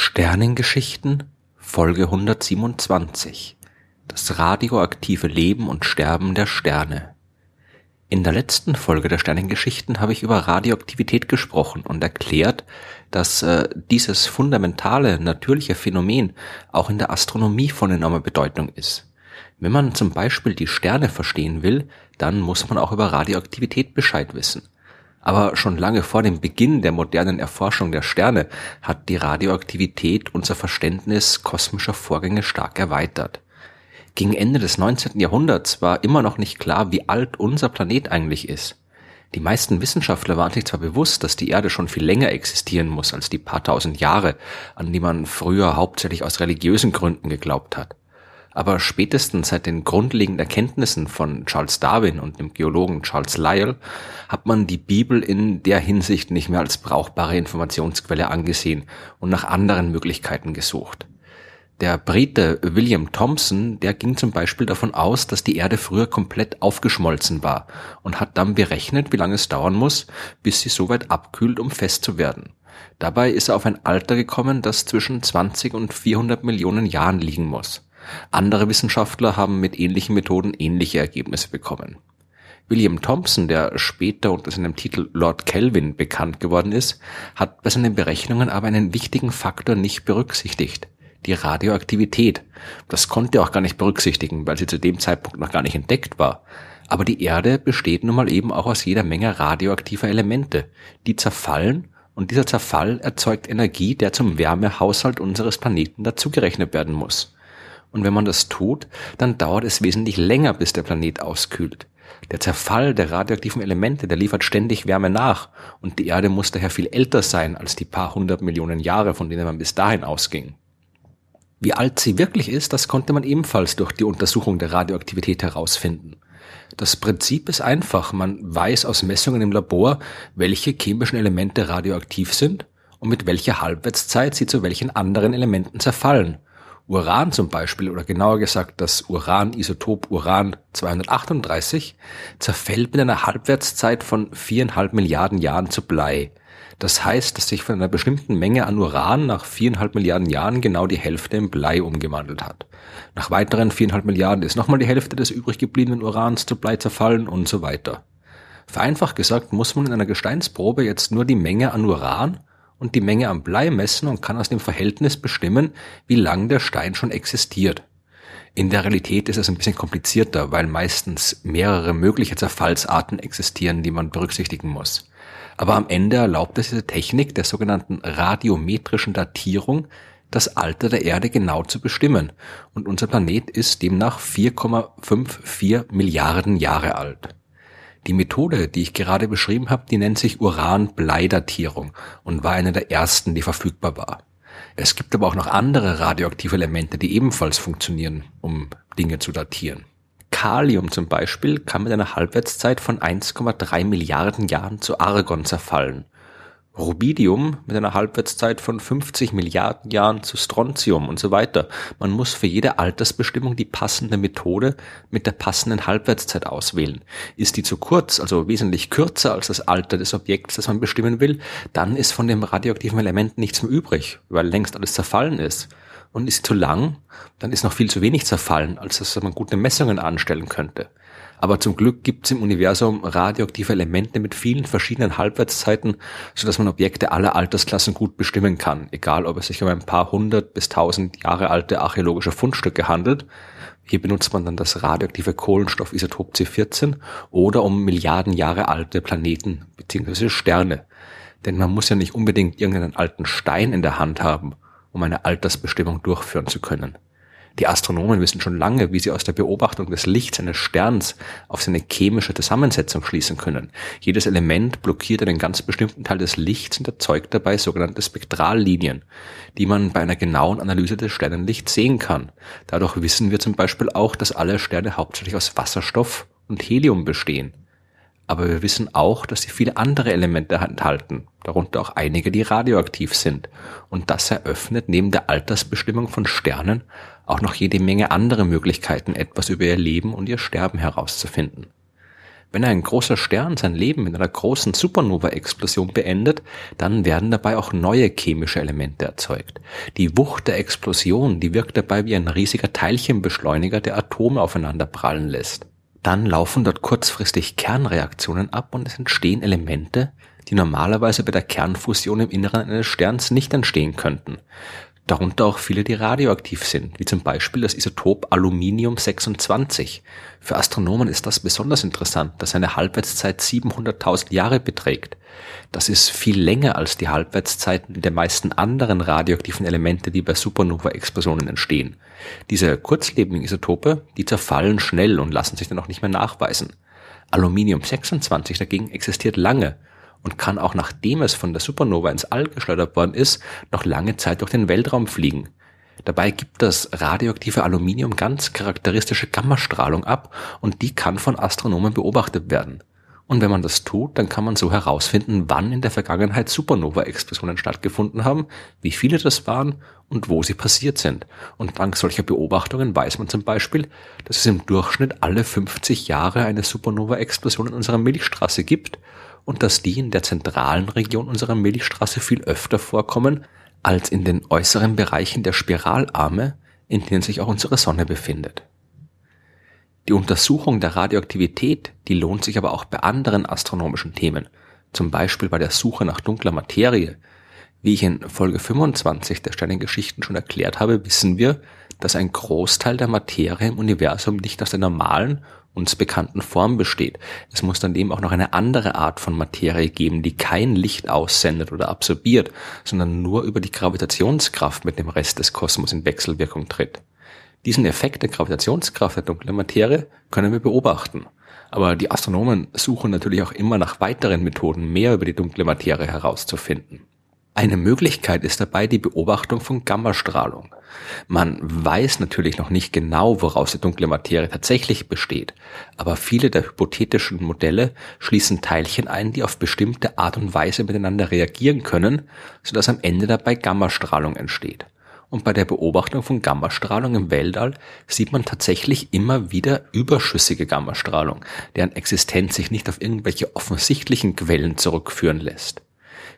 Sternengeschichten Folge 127 Das radioaktive Leben und Sterben der Sterne In der letzten Folge der Sternengeschichten habe ich über Radioaktivität gesprochen und erklärt, dass äh, dieses fundamentale natürliche Phänomen auch in der Astronomie von enormer Bedeutung ist. Wenn man zum Beispiel die Sterne verstehen will, dann muss man auch über Radioaktivität Bescheid wissen. Aber schon lange vor dem Beginn der modernen Erforschung der Sterne hat die Radioaktivität unser Verständnis kosmischer Vorgänge stark erweitert. Gegen Ende des 19. Jahrhunderts war immer noch nicht klar, wie alt unser Planet eigentlich ist. Die meisten Wissenschaftler waren sich zwar bewusst, dass die Erde schon viel länger existieren muss als die paar tausend Jahre, an die man früher hauptsächlich aus religiösen Gründen geglaubt hat. Aber spätestens seit den grundlegenden Erkenntnissen von Charles Darwin und dem Geologen Charles Lyell hat man die Bibel in der Hinsicht nicht mehr als brauchbare Informationsquelle angesehen und nach anderen Möglichkeiten gesucht. Der Brite William Thomson, der ging zum Beispiel davon aus, dass die Erde früher komplett aufgeschmolzen war und hat dann berechnet, wie lange es dauern muss, bis sie so weit abkühlt, um fest zu werden. Dabei ist er auf ein Alter gekommen, das zwischen 20 und 400 Millionen Jahren liegen muss. Andere Wissenschaftler haben mit ähnlichen Methoden ähnliche Ergebnisse bekommen. William Thompson, der später unter seinem Titel Lord Kelvin bekannt geworden ist, hat bei seinen Berechnungen aber einen wichtigen Faktor nicht berücksichtigt. Die Radioaktivität. Das konnte er auch gar nicht berücksichtigen, weil sie zu dem Zeitpunkt noch gar nicht entdeckt war. Aber die Erde besteht nun mal eben auch aus jeder Menge radioaktiver Elemente, die zerfallen und dieser Zerfall erzeugt Energie, der zum Wärmehaushalt unseres Planeten dazugerechnet werden muss. Und wenn man das tut, dann dauert es wesentlich länger, bis der Planet auskühlt. Der Zerfall der radioaktiven Elemente, der liefert ständig Wärme nach und die Erde muss daher viel älter sein als die paar hundert Millionen Jahre, von denen man bis dahin ausging. Wie alt sie wirklich ist, das konnte man ebenfalls durch die Untersuchung der Radioaktivität herausfinden. Das Prinzip ist einfach, man weiß aus Messungen im Labor, welche chemischen Elemente radioaktiv sind und mit welcher Halbwertszeit sie zu welchen anderen Elementen zerfallen Uran zum Beispiel, oder genauer gesagt das Uranisotop Uran 238, zerfällt mit einer Halbwertszeit von viereinhalb Milliarden Jahren zu Blei. Das heißt, dass sich von einer bestimmten Menge an Uran nach viereinhalb Milliarden Jahren genau die Hälfte in Blei umgewandelt hat. Nach weiteren viereinhalb Milliarden ist nochmal die Hälfte des übrig gebliebenen Urans zu Blei zerfallen und so weiter. Vereinfacht gesagt muss man in einer Gesteinsprobe jetzt nur die Menge an Uran und die Menge am Blei messen und kann aus dem Verhältnis bestimmen, wie lang der Stein schon existiert. In der Realität ist es ein bisschen komplizierter, weil meistens mehrere mögliche Zerfallsarten existieren, die man berücksichtigen muss. Aber am Ende erlaubt es diese Technik der sogenannten radiometrischen Datierung, das Alter der Erde genau zu bestimmen. Und unser Planet ist demnach 4,54 Milliarden Jahre alt. Die Methode, die ich gerade beschrieben habe, die nennt sich Uran-Bleidatierung und war eine der ersten, die verfügbar war. Es gibt aber auch noch andere radioaktive Elemente, die ebenfalls funktionieren, um Dinge zu datieren. Kalium zum Beispiel kann mit einer Halbwertszeit von 1,3 Milliarden Jahren zu Argon zerfallen Rubidium mit einer Halbwertszeit von 50 Milliarden Jahren zu Strontium und so weiter. Man muss für jede Altersbestimmung die passende Methode mit der passenden Halbwertszeit auswählen. Ist die zu kurz, also wesentlich kürzer als das Alter des Objekts, das man bestimmen will, dann ist von dem radioaktiven Element nichts mehr übrig, weil längst alles zerfallen ist. Und ist zu lang, dann ist noch viel zu wenig zerfallen, als dass man gute Messungen anstellen könnte. Aber zum Glück gibt es im Universum radioaktive Elemente mit vielen verschiedenen Halbwertszeiten, sodass man Objekte aller Altersklassen gut bestimmen kann, egal ob es sich um ein paar hundert bis tausend Jahre alte archäologische Fundstücke handelt. Hier benutzt man dann das radioaktive Kohlenstoffisotop C14 oder um Milliarden Jahre alte Planeten bzw. Sterne. Denn man muss ja nicht unbedingt irgendeinen alten Stein in der Hand haben, um eine Altersbestimmung durchführen zu können. Die Astronomen wissen schon lange, wie sie aus der Beobachtung des Lichts eines Sterns auf seine chemische Zusammensetzung schließen können. Jedes Element blockiert einen ganz bestimmten Teil des Lichts und erzeugt dabei sogenannte Spektrallinien, die man bei einer genauen Analyse des Sternenlichts sehen kann. Dadurch wissen wir zum Beispiel auch, dass alle Sterne hauptsächlich aus Wasserstoff und Helium bestehen. Aber wir wissen auch, dass sie viele andere Elemente enthalten, darunter auch einige, die radioaktiv sind. Und das eröffnet neben der Altersbestimmung von Sternen auch noch jede Menge andere Möglichkeiten, etwas über ihr Leben und ihr Sterben herauszufinden. Wenn ein großer Stern sein Leben in einer großen Supernova-Explosion beendet, dann werden dabei auch neue chemische Elemente erzeugt. Die Wucht der Explosion, die wirkt dabei wie ein riesiger Teilchenbeschleuniger, der Atome aufeinander prallen lässt. Dann laufen dort kurzfristig Kernreaktionen ab und es entstehen Elemente, die normalerweise bei der Kernfusion im Inneren eines Sterns nicht entstehen könnten darunter auch viele, die radioaktiv sind, wie zum Beispiel das Isotop Aluminium 26. Für Astronomen ist das besonders interessant, dass seine Halbwertszeit 700.000 Jahre beträgt. Das ist viel länger als die Halbwertszeiten der meisten anderen radioaktiven Elemente, die bei Supernova-Explosionen entstehen. Diese kurzlebigen Isotope, die zerfallen schnell und lassen sich dann auch nicht mehr nachweisen. Aluminium 26 dagegen existiert lange und kann auch nachdem es von der Supernova ins All geschleudert worden ist, noch lange Zeit durch den Weltraum fliegen. Dabei gibt das radioaktive Aluminium ganz charakteristische Gammastrahlung ab und die kann von Astronomen beobachtet werden. Und wenn man das tut, dann kann man so herausfinden, wann in der Vergangenheit Supernova-Explosionen stattgefunden haben, wie viele das waren und wo sie passiert sind. Und dank solcher Beobachtungen weiß man zum Beispiel, dass es im Durchschnitt alle 50 Jahre eine Supernova-Explosion in unserer Milchstraße gibt und dass die in der zentralen Region unserer Milchstraße viel öfter vorkommen als in den äußeren Bereichen der Spiralarme, in denen sich auch unsere Sonne befindet. Die Untersuchung der Radioaktivität, die lohnt sich aber auch bei anderen astronomischen Themen, zum Beispiel bei der Suche nach dunkler Materie. Wie ich in Folge 25 der Sternengeschichten schon erklärt habe, wissen wir, dass ein Großteil der Materie im Universum nicht aus der normalen uns bekannten Form besteht. Es muss dann eben auch noch eine andere Art von Materie geben, die kein Licht aussendet oder absorbiert, sondern nur über die Gravitationskraft mit dem Rest des Kosmos in Wechselwirkung tritt. Diesen Effekt der Gravitationskraft der dunklen Materie können wir beobachten. Aber die Astronomen suchen natürlich auch immer nach weiteren Methoden, mehr über die dunkle Materie herauszufinden. Eine Möglichkeit ist dabei die Beobachtung von Gammastrahlung. Man weiß natürlich noch nicht genau, woraus die dunkle Materie tatsächlich besteht, aber viele der hypothetischen Modelle schließen Teilchen ein, die auf bestimmte Art und Weise miteinander reagieren können, sodass am Ende dabei Gammastrahlung entsteht. Und bei der Beobachtung von Gammastrahlung im Weltall sieht man tatsächlich immer wieder überschüssige Gammastrahlung, deren Existenz sich nicht auf irgendwelche offensichtlichen Quellen zurückführen lässt.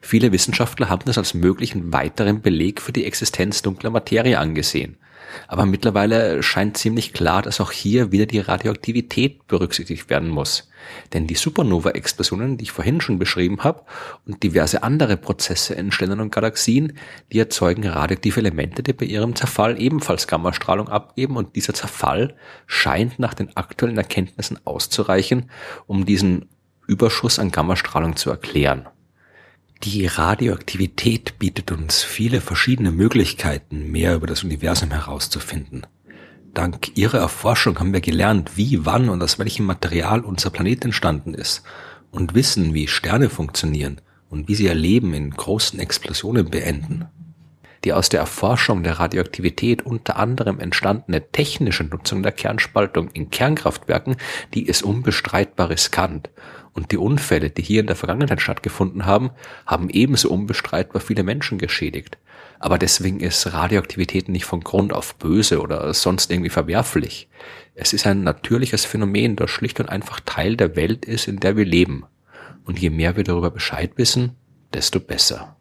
Viele Wissenschaftler haben das als möglichen weiteren Beleg für die Existenz dunkler Materie angesehen. Aber mittlerweile scheint ziemlich klar, dass auch hier wieder die Radioaktivität berücksichtigt werden muss. Denn die Supernova-Explosionen, die ich vorhin schon beschrieben habe, und diverse andere Prozesse in Sternen und Galaxien, die erzeugen radioaktive Elemente, die bei ihrem Zerfall ebenfalls Gammastrahlung abgeben und dieser Zerfall scheint nach den aktuellen Erkenntnissen auszureichen, um diesen Überschuss an Gammastrahlung zu erklären. Die Radioaktivität bietet uns viele verschiedene Möglichkeiten, mehr über das Universum herauszufinden. Dank ihrer Erforschung haben wir gelernt, wie, wann und aus welchem Material unser Planet entstanden ist und wissen, wie Sterne funktionieren und wie sie ihr Leben in großen Explosionen beenden. Die aus der Erforschung der Radioaktivität unter anderem entstandene technische Nutzung der Kernspaltung in Kernkraftwerken, die ist unbestreitbar riskant und die Unfälle, die hier in der Vergangenheit stattgefunden haben, haben ebenso unbestreitbar viele Menschen geschädigt. Aber deswegen ist Radioaktivität nicht von Grund auf böse oder sonst irgendwie verwerflich. Es ist ein natürliches Phänomen, das schlicht und einfach Teil der Welt ist, in der wir leben. Und je mehr wir darüber Bescheid wissen, desto besser.